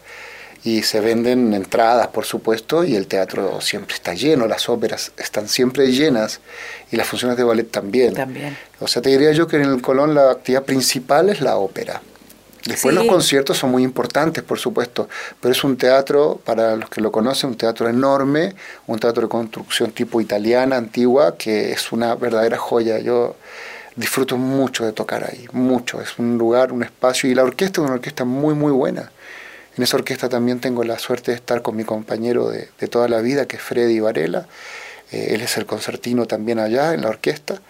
y se venden entradas, por supuesto, y el teatro siempre está lleno, las óperas están siempre llenas y las funciones de ballet también. También. O sea, te diría yo que en el Colón la actividad principal es la ópera. Después Sí. los conciertos son muy importantes, por supuesto, pero es un teatro, para los que lo conocen, un teatro enorme, un teatro de construcción tipo italiana, antigua, que es una verdadera joya. Yo disfruto mucho de tocar ahí, mucho. Es un lugar, un espacio, y la orquesta es una orquesta muy, muy buena. En esa orquesta también tengo la suerte de estar con mi compañero de, de toda la vida, que es Freddy Varela. Eh, él es el concertino también allá en la orquesta.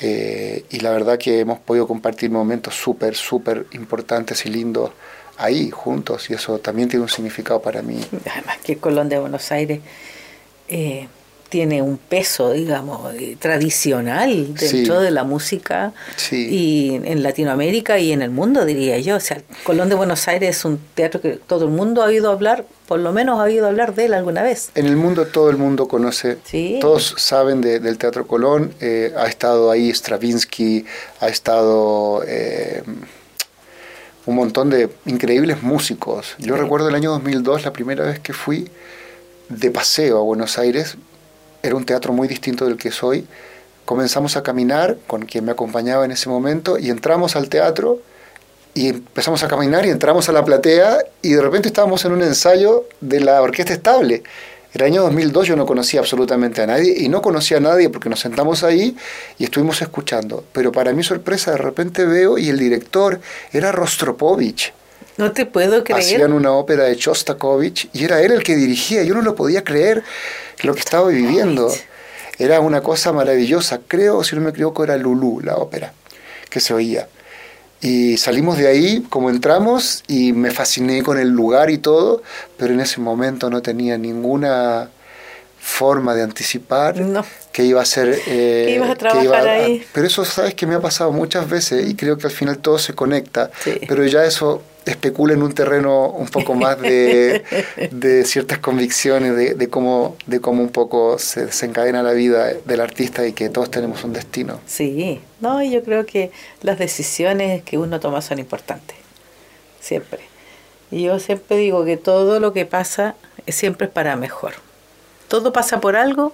Eh, y la verdad que hemos podido compartir momentos súper, súper importantes y lindos ahí juntos y eso también tiene un significado para mí. Además que el Colón de Buenos Aires eh, tiene un peso, digamos, eh, tradicional dentro de la música y en Latinoamérica y en el mundo, diría yo. O sea, Colón de Buenos Aires es un teatro que todo el mundo ha oído hablar, por lo menos ha oído hablar de él alguna vez. En el mundo todo el mundo conoce, todos saben del Teatro Colón, eh, ha estado ahí Stravinsky, ha estado... Eh, un montón de increíbles músicos. Yo recuerdo el año 2002, la primera vez que fui de paseo a Buenos Aires, era un teatro muy distinto del que soy. Comenzamos a caminar con quien me acompañaba en ese momento y entramos al teatro y empezamos a caminar y entramos a la platea y de repente estábamos en un ensayo de la Orquesta Estable. El año 2002 yo no conocía absolutamente a nadie y no conocía a nadie porque nos sentamos ahí y estuvimos escuchando. Pero para mi sorpresa de repente veo y el director era Rostropovich. No te puedo creer. Hacían una ópera de Shostakovich y era él el que dirigía. Yo no lo podía creer lo que estaba viviendo. Era una cosa maravillosa. Creo, si no me equivoco, era Lulú, la ópera, que se oía. Y salimos de ahí como entramos y me fasciné con el lugar y todo, pero en ese momento no tenía ninguna forma de anticipar que iba a ser... Eh, *laughs* que ibas a trabajar ahí. Pero eso, sabes que me ha pasado muchas veces y creo que al final todo se conecta, pero ya eso especula en un terreno un poco más de, ciertas convicciones, de, cómo, de cómo un poco se desencadena la vida del artista y que todos tenemos un destino. Sí, no, yo creo que las decisiones que uno toma son importantes, siempre. Y yo siempre digo que todo lo que pasa siempre es para mejor. Todo pasa por algo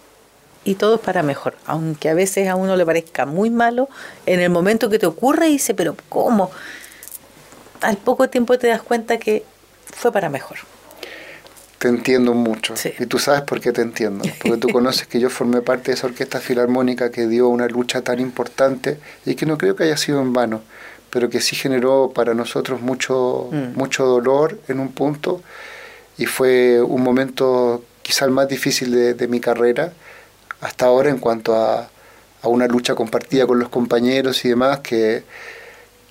y todo es para mejor. Aunque a veces a uno le parezca muy malo, en el momento que te ocurre dice, pero ¿cómo? Al poco tiempo te das cuenta que fue para mejor. Te entiendo mucho. Y tú sabes por qué te entiendo. Porque tú conoces que yo formé parte de esa orquesta filarmónica que dio una lucha tan importante y que no creo que haya sido en vano, pero que sí generó para nosotros mucho, mm. mucho dolor en un punto y fue un momento quizá el más difícil de, mi carrera hasta ahora en cuanto a, a una lucha compartida con los compañeros y demás que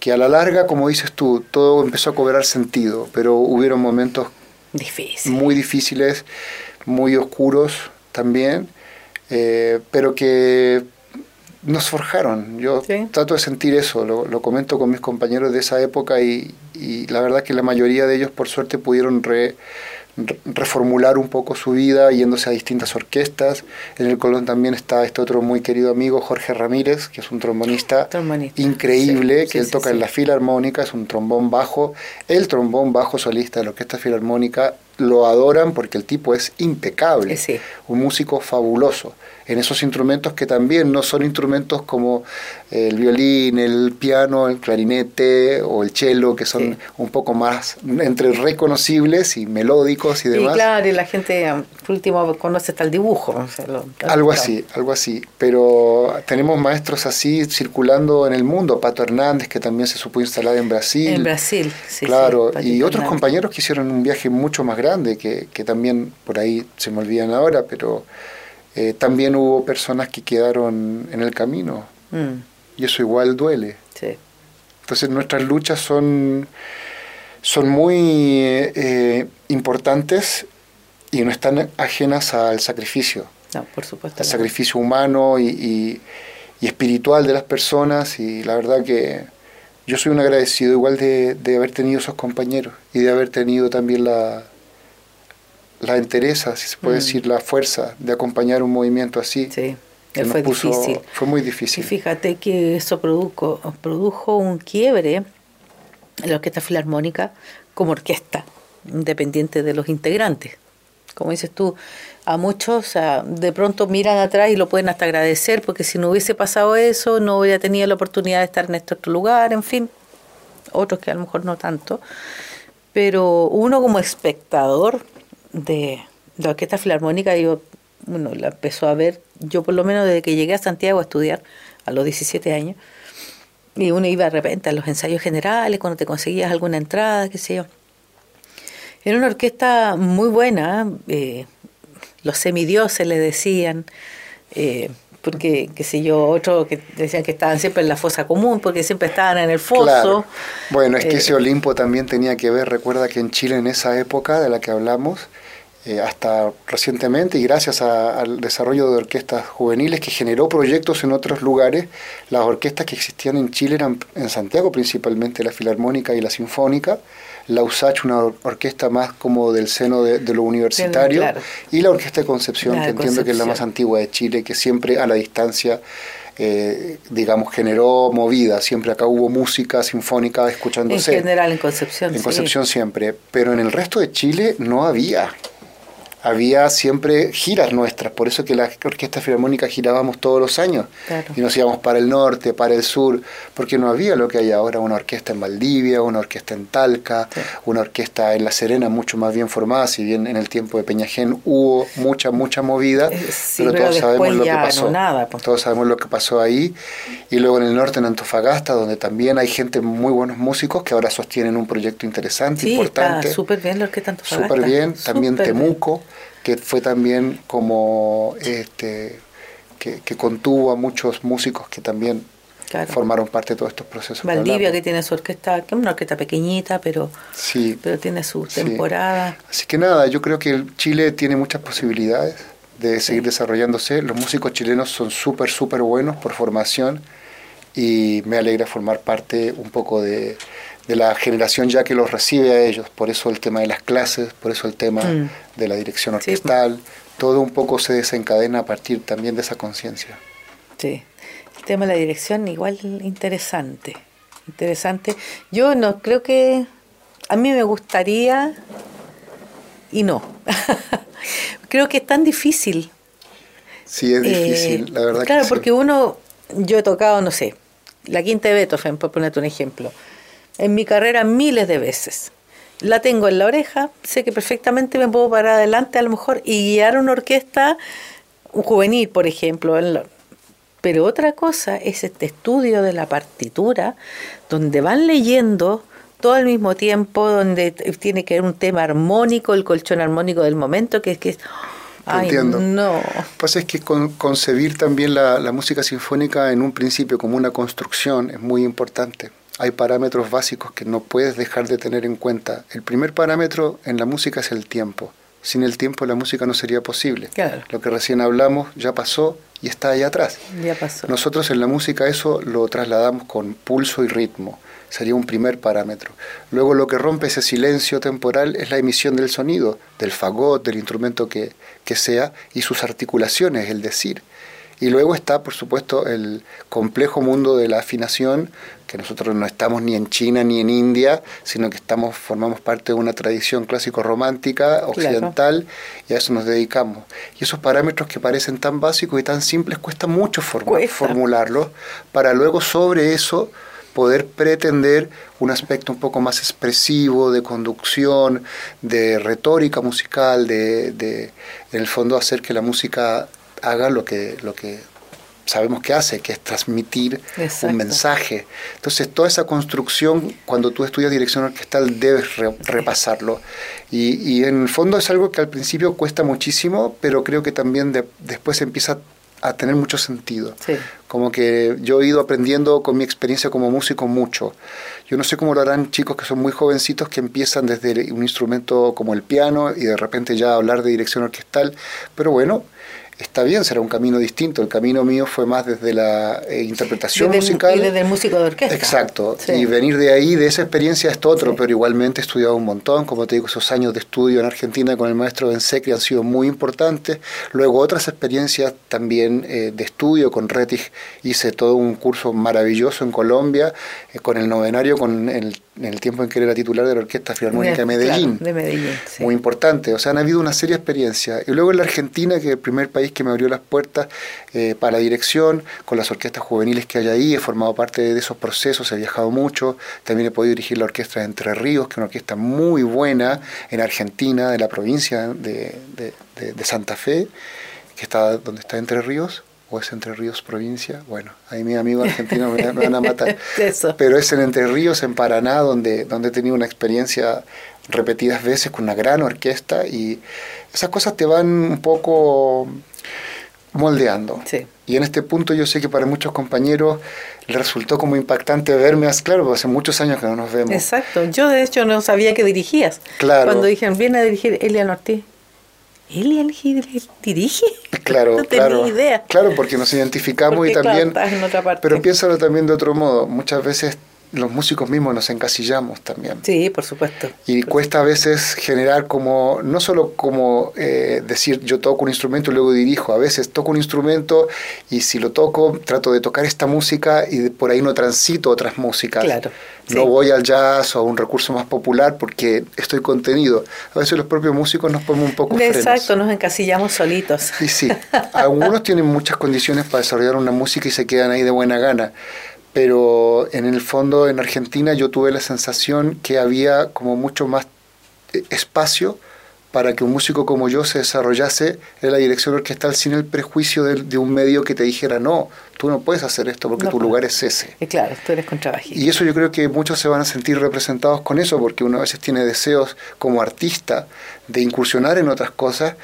que a la larga, como dices tú, todo empezó a cobrar sentido, pero hubieron momentos muy difíciles, muy oscuros también, eh, pero que nos forjaron. Yo trato de sentir eso, lo, comento con mis compañeros de esa época y, y, la verdad que la mayoría de ellos por suerte pudieron re, reformular un poco su vida yéndose a distintas orquestas. En el Colón también está este otro muy querido amigo, Jorge Ramírez, que es un trombonista, increíble, que él toca en la filarmónica, es un trombón bajo, el trombón bajo solista de la Orquesta Filarmónica lo adoran porque el tipo es impecable, un músico fabuloso en esos instrumentos que también no son instrumentos como el violín, el piano, el clarinete o el cello, que son un poco más entre reconocibles y melódicos y demás. Y claro, y la gente por último conoce hasta el dibujo. algo así, algo así. Pero tenemos maestros así circulando en el mundo, Pato Hernández, que también se supo instalar en Brasil. En Brasil, sí. Claro, y otros compañeros que hicieron un viaje mucho más grande, que, que también por ahí se me olvidan ahora, pero eh, también hubo personas que quedaron en el camino. Mm. Y eso igual duele. Entonces nuestras luchas son, son muy eh, importantes y no están ajenas al sacrificio. No, por supuesto. Al sacrificio humano y, y, espiritual de las personas. Y la verdad que yo soy un agradecido igual de, de haber tenido esos compañeros y de haber tenido también la, la entereza, si se puede mm. decir, la fuerza de acompañar un movimiento así. Sí, fue difícil. Fue muy difícil. Y fíjate que eso produjo, produjo un quiebre en la Orquesta Filarmónica como orquesta, independiente de los integrantes. Como dices tú, a muchos de pronto miran atrás y lo pueden hasta agradecer, porque si no hubiese pasado eso, no hubiera tenido la oportunidad de estar en este otro lugar, en fin, otros que a lo mejor no tanto. Pero uno como espectador de la Orquesta Filarmónica, yo, bueno, la empezó a ver, yo por lo menos desde que llegué a Santiago a estudiar, a los 17 años, y uno iba de repente a los ensayos generales, cuando te conseguías alguna entrada, qué sé yo. Era una orquesta muy buena, eh, los semidioses le decían, eh, porque, qué sé yo, otros que decían que estaban siempre en la fosa común, porque siempre estaban en el foso. Bueno, es que ese eh, Olimpo también tenía que ver, recuerda que en Chile en esa época de la que hablamos, eh, hasta recientemente y gracias al desarrollo de orquestas juveniles que generó proyectos en otros lugares, las orquestas que existían en Chile eran en Santiago principalmente la Filarmónica y la Sinfónica, la USACH una orquesta más como del seno de, lo universitario y la Orquesta de Concepción, que entiendo que es la más antigua de Chile, que siempre a la distancia eh, digamos, generó movida. Siempre acá hubo música sinfónica escuchándose. En general en Concepción. En Concepción siempre. Pero en el resto de Chile no había había siempre giras nuestras, por eso que la Orquesta Filarmónica girábamos todos los años y nos íbamos para el norte, para el sur, porque no había lo que hay ahora, una orquesta en Valdivia, una orquesta en Talca, una orquesta en La Serena mucho más bien formada, si bien en el tiempo de Peñajén hubo mucha, mucha movida, eh, pero, todos sabemos lo que pasó. nada, pues. Todos sabemos lo que pasó ahí, y luego en el norte, en Antofagasta, donde también hay gente muy buenos músicos que ahora sostienen un proyecto interesante, sí, importante. súper bien la Orquesta Antofagasta. Súper bien, también Temuco que fue también como este, que, contuvo a muchos músicos que también formaron parte de todos estos procesos. Valdivia que, tiene su orquesta, que es una orquesta pequeñita, pero, sí, pero tiene su temporada. Así que nada, yo creo que Chile tiene muchas posibilidades de seguir desarrollándose. Los músicos chilenos son súper, súper buenos por formación y me alegra formar parte un poco de, de la generación ya que los recibe a ellos. Por eso el tema de las clases, por eso el tema mm. de la dirección orquestal, todo un poco se desencadena a partir también de esa conciencia. Sí, el tema de la dirección igual interesante, interesante. Yo no creo que a mí me gustaría y no. *laughs* creo que es tan difícil. Sí, es difícil, la verdad. Claro, que porque uno, yo he tocado, no sé, la quinta de Beethoven, por ponerte un ejemplo en mi carrera miles de veces. La tengo en la oreja, sé que perfectamente me puedo parar adelante a lo mejor y guiar una orquesta un juvenil, por ejemplo. Pero otra cosa es este estudio de la partitura, donde van leyendo todo al mismo tiempo, donde tiene que haber un tema armónico, el colchón armónico del momento, que es que... Entiendo. No. Pues es que concebir también la, la música sinfónica en un principio como una construcción es muy importante hay parámetros básicos que no puedes dejar de tener en cuenta. El primer parámetro en la música es el tiempo. Sin el tiempo la música no sería posible. Lo que recién hablamos ya pasó y está ahí atrás. Ya pasó. Nosotros en la música eso lo trasladamos con pulso y ritmo. Sería un primer parámetro. Luego lo que rompe ese silencio temporal es la emisión del sonido, del fagot, del instrumento que, que sea, y sus articulaciones, el decir. Y luego está, por supuesto, el complejo mundo de la afinación, que nosotros no estamos ni en China ni en India, sino que estamos formamos parte de una tradición clásico-romántica occidental y a eso nos dedicamos. Y esos parámetros que parecen tan básicos y tan simples cuesta mucho formularlos para luego sobre eso poder pretender un aspecto un poco más expresivo de conducción, de retórica musical, de, de en el fondo hacer que la música haga lo que, lo que sabemos que hace, que es transmitir un mensaje. Entonces, toda esa construcción, cuando tú estudias dirección orquestal, debes repasarlo. Y, y, en el fondo es algo que al principio cuesta muchísimo, pero creo que también después empieza a tener mucho sentido. Como que yo he ido aprendiendo con mi experiencia como músico mucho. Yo no sé cómo lo harán chicos que son muy jovencitos que empiezan desde un instrumento como el piano y de repente ya hablar de dirección orquestal, pero bueno, está bien, será un camino distinto. El camino mío fue más desde la eh, interpretación musical. Y desde el músico de orquesta. Exacto. Y venir de ahí, de esa experiencia, esto otro, pero igualmente he estudiado un montón. Como te digo, esos años de estudio en Argentina con el maestro Bensecri han sido muy importantes. Luego otras experiencias también eh, de estudio con Rettig. Hice todo un curso maravilloso en Colombia, eh, con el novenario, con el en el tiempo en que era titular de la Orquesta Filarmónica de Medellín. de Medellín Muy importante. O sea, han habido una serie de experiencias. Y luego en la Argentina, que es el primer país que me abrió las puertas eh, para la dirección, con las orquestas juveniles que hay ahí, he formado parte de esos procesos, he viajado mucho. También he podido dirigir la Orquesta de Entre Ríos, que es una orquesta muy buena en Argentina, de la provincia de, de Santa Fe, que está donde está Entre Ríos o es Entre Ríos provincia, bueno, ahí mi amigo argentino me, van a matar. *laughs* Pero es en Entre Ríos, en Paraná, donde, donde he tenido una experiencia repetidas veces con una gran orquesta y esas cosas te van un poco moldeando. Y en este punto yo sé que para muchos compañeros les resultó como impactante verme, claro, hace muchos años que no nos vemos. Exacto, yo de hecho no sabía que dirigías. Claro. Cuando dijeron, viene a dirigir Elian Ortiz. Elian dirige. Claro, *laughs* no claro. idea. Claro, porque nos identificamos y también. Claro, en otra parte. Pero piénsalo también de otro modo. Muchas veces los músicos mismos nos encasillamos también. Sí, por supuesto. Y cuesta a veces generar como, no solo como eh, decir yo toco un instrumento y luego dirijo, a veces toco un instrumento y si lo toco trato de tocar esta música y por ahí no transito otras músicas. Claro. No voy al jazz o a un recurso más popular porque estoy contenido. A veces los propios músicos nos ponemos un poco Exacto, nos encasillamos solitos. Y sí, algunos *laughs* tienen muchas condiciones para desarrollar una música y se quedan ahí de buena gana pero en el fondo en Argentina yo tuve la sensación que había como mucho más eh, espacio para que un músico como yo se desarrollase en la dirección orquestal sin el prejuicio de, un medio que te dijera, no, tú no puedes hacer esto porque tu lugar es ese. Y claro, tú eres contrabajista. Y eso yo creo que muchos se van a sentir representados con eso, porque uno a veces tiene deseos como artista de incursionar en otras cosas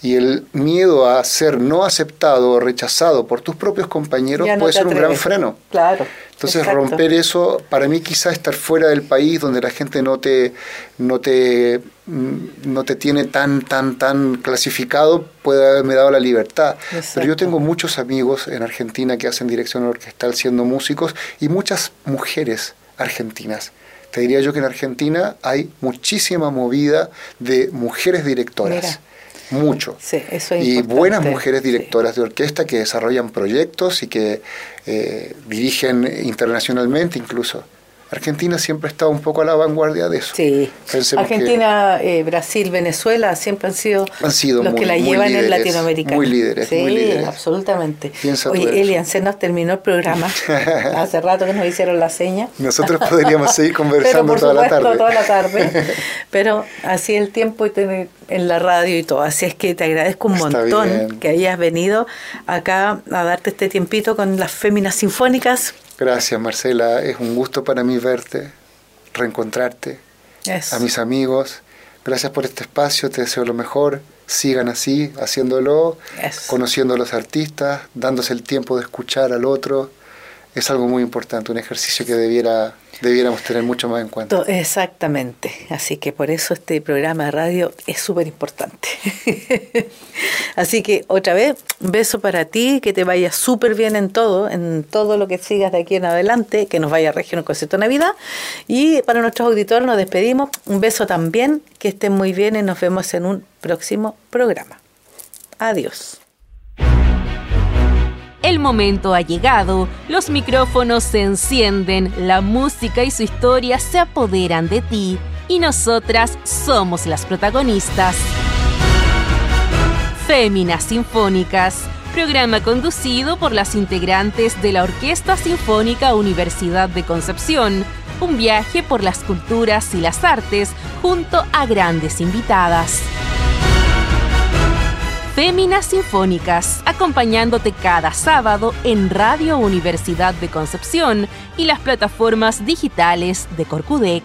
y el miedo a ser no aceptado o rechazado por tus propios compañeros puede ser un gran freno. Claro. Entonces romper eso, para mí quizá estar fuera del país donde la gente no te, no te, mm, no te tiene tan, tan, tan clasificado, puede haberme dado la libertad. Pero yo tengo muchos amigos en Argentina que hacen dirección orquestal siendo músicos y muchas mujeres argentinas. Te diría yo que en Argentina hay muchísima movida de mujeres directoras mucho. Sí, eso es y buenas mujeres directoras de orquesta que desarrollan proyectos y que eh, dirigen internacionalmente incluso. Argentina siempre ha estado un poco a la vanguardia de eso. Sí. Argentina, eh, Brasil, Venezuela siempre han sido, los que la llevan en Latinoamérica. Muy líderes, sí, muy líderes. absolutamente. Oye, Elian, se nos terminó el programa. *laughs* Hace rato que nos hicieron la seña. Nosotros podríamos seguir *laughs* conversando toda la tarde. toda la tarde. *laughs* Pero así el tiempo y en la radio y todo. Así es que te agradezco un montón que hayas venido acá a darte este tiempito con las féminas sinfónicas Gracias, Marcela. Es un gusto para mí verte, reencontrarte. A mis amigos, gracias por este espacio, te deseo lo mejor. Sigan así, haciéndolo, conociendo a los artistas, dándose el tiempo de escuchar al otro. Es algo muy importante, un ejercicio que debiera debiéramos tener mucho más en cuenta. Exactamente, así que por eso este programa de radio es súper importante. *laughs* así que otra vez, un beso para ti, que te vaya súper bien en todo, en todo lo que sigas de aquí en adelante, que nos vaya a un concierto de Navidad. Y para nuestros auditores nos despedimos, un beso también, que estén muy bien y nos vemos en un próximo programa. Adiós. El momento ha llegado, los micrófonos se encienden, la música y su historia se apoderan de ti y nosotras somos las protagonistas. Féminas Sinfónicas, programa conducido por las integrantes de la Orquesta Sinfónica Universidad de Concepción, un viaje por las culturas y las artes junto a grandes invitadas. Féminas Sinfónicas, acompañándote cada sábado en Radio Universidad de Concepción y las plataformas digitales de Corcudec.